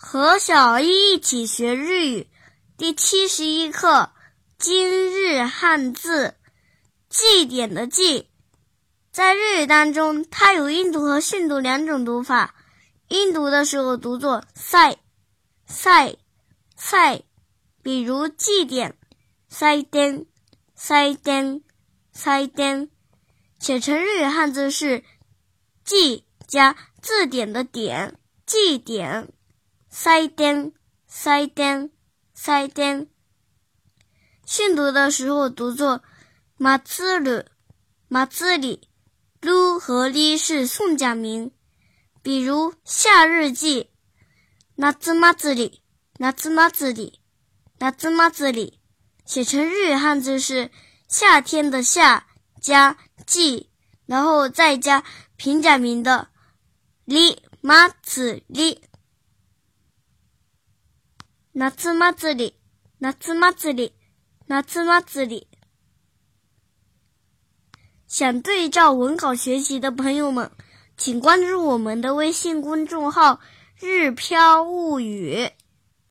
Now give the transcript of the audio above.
和小一一起学日语，第七十一课今日汉字“祭典”的“祭”，在日语当中，它有音读和训读两种读法。音读的时候读作“赛赛赛”，比如“祭典”“赛典”“赛典”“赛典”，写成日语汉字是“祭”加字典的“典”，祭典。赛典，赛典，赛典。训读的时候读作马兹鲁，马兹里。鲁和里是送假名，比如夏日祭，夏马兹里，夏马兹里，夏马兹里。写成日语汉字是夏天的夏加季，然后再加平假名的里马兹里。夏祭り、夏祭り、夏祭り。想对照文稿学习的朋友们，请关注我们的微信公众号“日飘物语”。